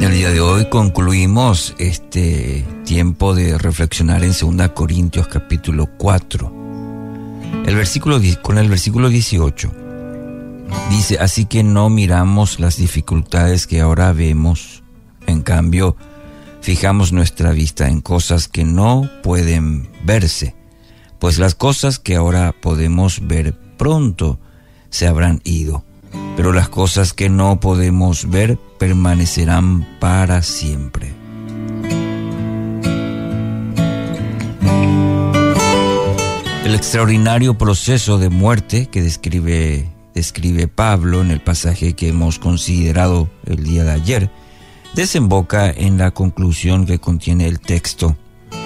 El día de hoy concluimos este tiempo de reflexionar en 2 Corintios capítulo 4. El versículo, con el versículo 18 dice, así que no miramos las dificultades que ahora vemos, en cambio fijamos nuestra vista en cosas que no pueden verse, pues las cosas que ahora podemos ver pronto se habrán ido pero las cosas que no podemos ver permanecerán para siempre. El extraordinario proceso de muerte que describe, describe Pablo en el pasaje que hemos considerado el día de ayer, desemboca en la conclusión que contiene el texto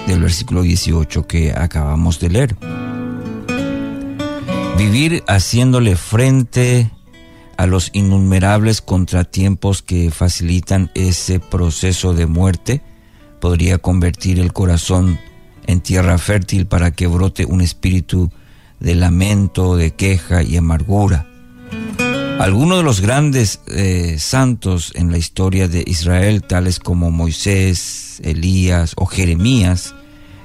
del versículo 18 que acabamos de leer. Vivir haciéndole frente a los innumerables contratiempos que facilitan ese proceso de muerte, podría convertir el corazón en tierra fértil para que brote un espíritu de lamento, de queja y amargura. Algunos de los grandes eh, santos en la historia de Israel, tales como Moisés, Elías o Jeremías,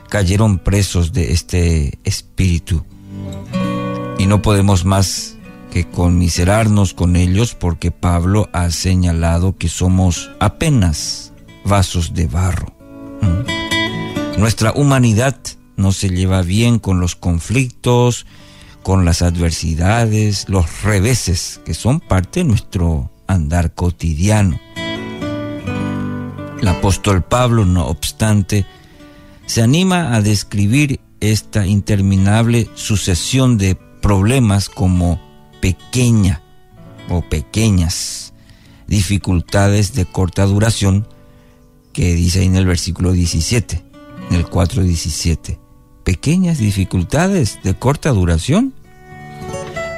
cayeron presos de este espíritu. Y no podemos más que conmiserarnos con ellos porque Pablo ha señalado que somos apenas vasos de barro. ¿Mm? Nuestra humanidad no se lleva bien con los conflictos, con las adversidades, los reveses que son parte de nuestro andar cotidiano. El apóstol Pablo, no obstante, se anima a describir esta interminable sucesión de problemas como pequeña o pequeñas dificultades de corta duración que dice ahí en el versículo 17, en el 4.17. Pequeñas dificultades de corta duración.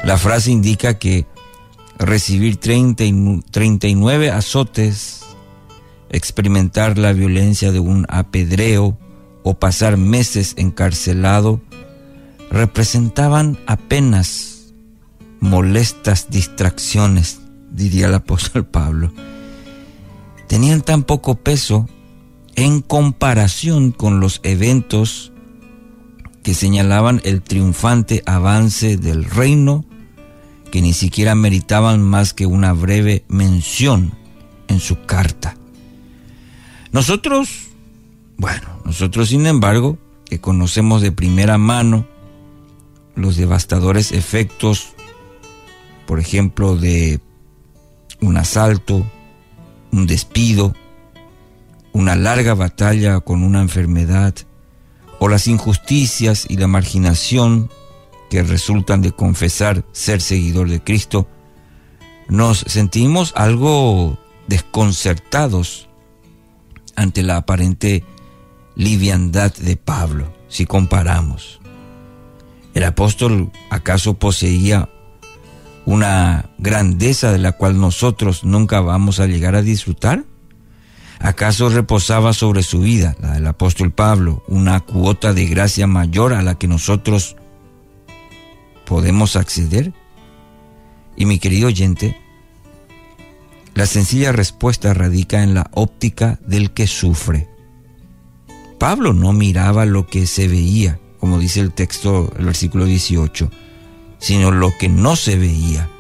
La frase indica que recibir 30 y 39 azotes, experimentar la violencia de un apedreo o pasar meses encarcelado representaban apenas molestas distracciones, diría el apóstol Pablo, tenían tan poco peso en comparación con los eventos que señalaban el triunfante avance del reino, que ni siquiera meritaban más que una breve mención en su carta. Nosotros, bueno, nosotros sin embargo, que conocemos de primera mano los devastadores efectos por ejemplo, de un asalto, un despido, una larga batalla con una enfermedad, o las injusticias y la marginación que resultan de confesar ser seguidor de Cristo, nos sentimos algo desconcertados ante la aparente liviandad de Pablo, si comparamos. ¿El apóstol acaso poseía una grandeza de la cual nosotros nunca vamos a llegar a disfrutar? ¿Acaso reposaba sobre su vida, la del apóstol Pablo, una cuota de gracia mayor a la que nosotros podemos acceder? Y mi querido oyente, la sencilla respuesta radica en la óptica del que sufre. Pablo no miraba lo que se veía, como dice el texto, el versículo 18 sino lo que no se veía.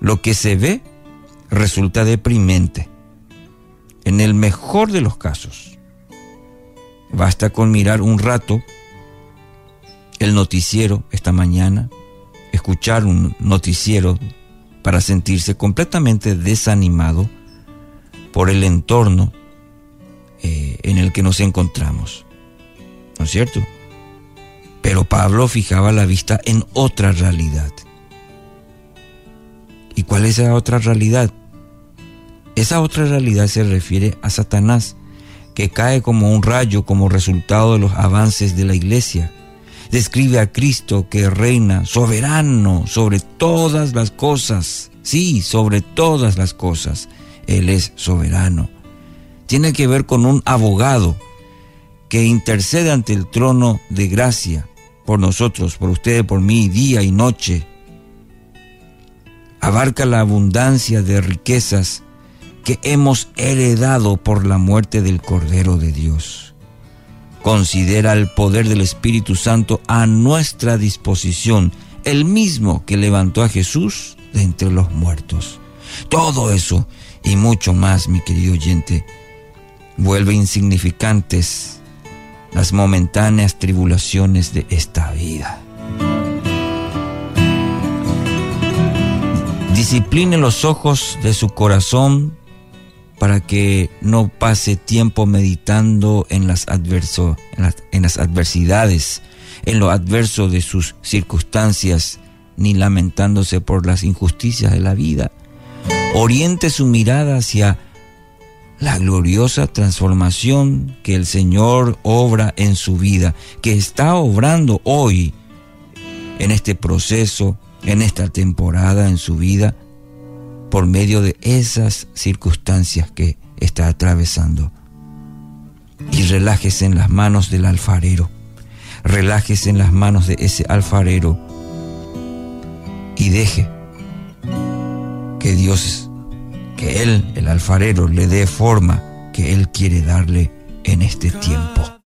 Lo que se ve resulta deprimente. En el mejor de los casos, basta con mirar un rato el noticiero esta mañana, escuchar un noticiero para sentirse completamente desanimado por el entorno eh, en el que nos encontramos. ¿No es cierto? Pero Pablo fijaba la vista en otra realidad. ¿Y cuál es esa otra realidad? Esa otra realidad se refiere a Satanás, que cae como un rayo como resultado de los avances de la iglesia. Describe a Cristo que reina soberano sobre todas las cosas. Sí, sobre todas las cosas. Él es soberano. Tiene que ver con un abogado que intercede ante el trono de gracia por nosotros, por ustedes, por mí, día y noche. Abarca la abundancia de riquezas que hemos heredado por la muerte del Cordero de Dios. Considera el poder del Espíritu Santo a nuestra disposición, el mismo que levantó a Jesús de entre los muertos. Todo eso y mucho más, mi querido oyente, vuelve insignificantes las momentáneas tribulaciones de esta vida. Discipline los ojos de su corazón para que no pase tiempo meditando en las, adverso, en las, adversidades, en lo adverso de sus circunstancias, ni lamentándose por las injusticias de la vida. Oriente su mirada hacia la gloriosa transformación que el Señor obra en su vida, que está obrando hoy en este proceso, en esta temporada en su vida, por medio de esas circunstancias que está atravesando. Y relájese en las manos del alfarero, relájese en las manos de ese alfarero y deje que Dios que Él, el alfarero, le dé forma que Él quiere darle en este tiempo.